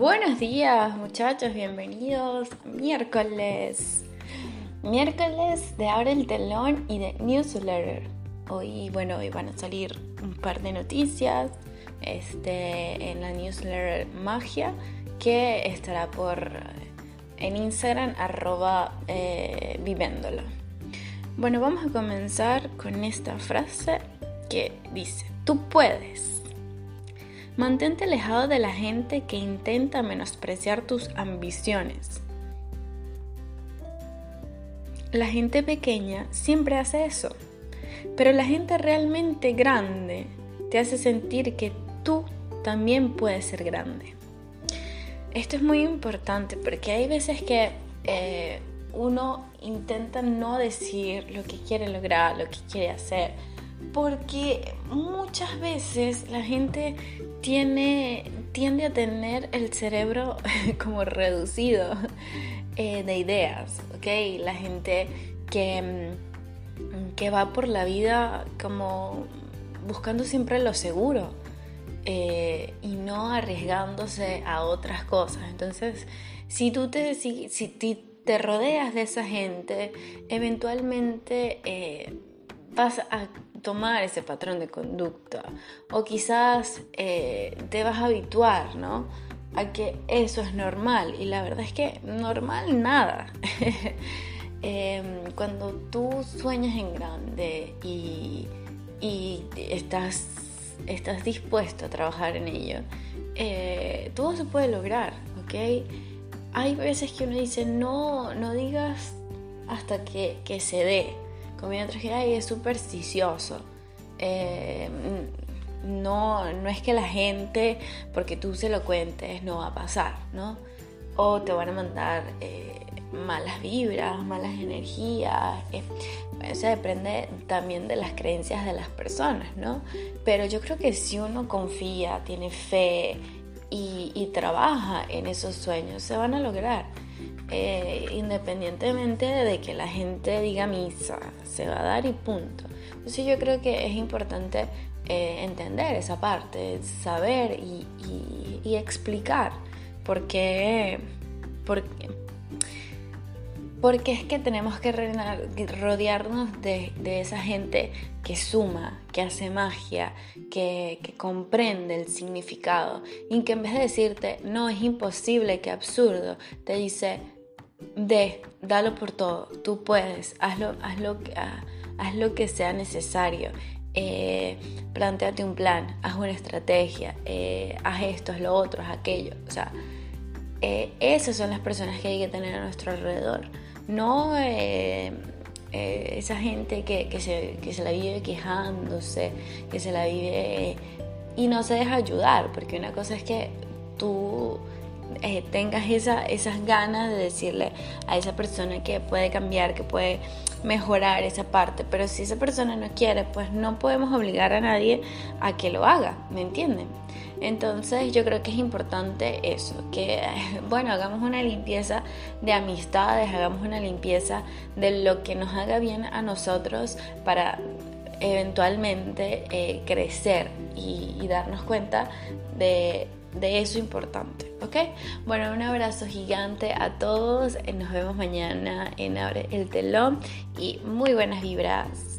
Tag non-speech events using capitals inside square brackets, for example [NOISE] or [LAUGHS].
Buenos días muchachos, bienvenidos. Miércoles. Miércoles de Abre el Telón y de Newsletter. Hoy, bueno, hoy van a salir un par de noticias este, en la newsletter Magia que estará por en Instagram arroba eh. Bueno, vamos a comenzar con esta frase que dice, tú puedes. Mantente alejado de la gente que intenta menospreciar tus ambiciones. La gente pequeña siempre hace eso, pero la gente realmente grande te hace sentir que tú también puedes ser grande. Esto es muy importante porque hay veces que eh, uno intenta no decir lo que quiere lograr, lo que quiere hacer, porque muchas veces la gente tiene, tiende a tener el cerebro [LAUGHS] como reducido eh, de ideas, ¿ok? La gente que, mm, que va por la vida como buscando siempre lo seguro eh, y no arriesgándose a otras cosas. Entonces, si tú te, si, te rodeas de esa gente, eventualmente eh, vas a tomar ese patrón de conducta o quizás eh, te vas a habituar, ¿no? A que eso es normal y la verdad es que normal nada. [LAUGHS] Em, cuando tú sueñas en grande y, estás, estás dispuesto a trabajar en ello, eh, todo se puede lograr, ¿ok? Hay veces que uno dice, no, no digas hasta que, que se dé como otros que es supersticioso. Eh, no, no es que la gente, porque tú se lo cuentes, no va a pasar, ¿no? O te van a mandar eh, malas vibras, malas energías. Eh, depende también de las creencias de las personas, ¿no? Pero yo creo que si uno confía, tiene fe y, y trabaja en esos sueños, se van a lograr. Eh, independientemente de que la gente diga misa, se va a dar y punto. Entonces yo creo que es importante eh, entender esa parte, saber y, explicar por qué, porque es que tenemos que rodearnos de, esa gente que suma, que hace magia, que, que, comprende el significado y que en vez de decirte, no, es imposible, que absurdo, te dice, de, dalo por todo, tú puedes, hazlo, hazlo, haz lo que sea necesario. Eh, planteate un plan, haz una estrategia, eh, haz esto, haz lo otro, haz aquello. O sea, eh, esas son las personas que hay que tener a nuestro alrededor. No esa gente que, que, se, que se la vive quejándose, que se la vive y no se deja ayudar, porque una cosa es que tú eh, tengas esa, esas ganas de decirle a esa persona que puede cambiar, que puede mejorar esa parte. Pero si esa persona no quiere, pues no podemos obligar a nadie a que lo haga, ¿me entienden? Entonces yo creo que es importante eso, que [LAUGHS] bueno, hagamos una limpieza de amistades, hagamos una limpieza de lo que nos haga bien a nosotros para eventualmente eh, crecer y darnos cuenta de de eso importante, ¿ok? Bueno, un abrazo gigante a todos, nos vemos mañana en Abre el Telón y muy buenas vibras.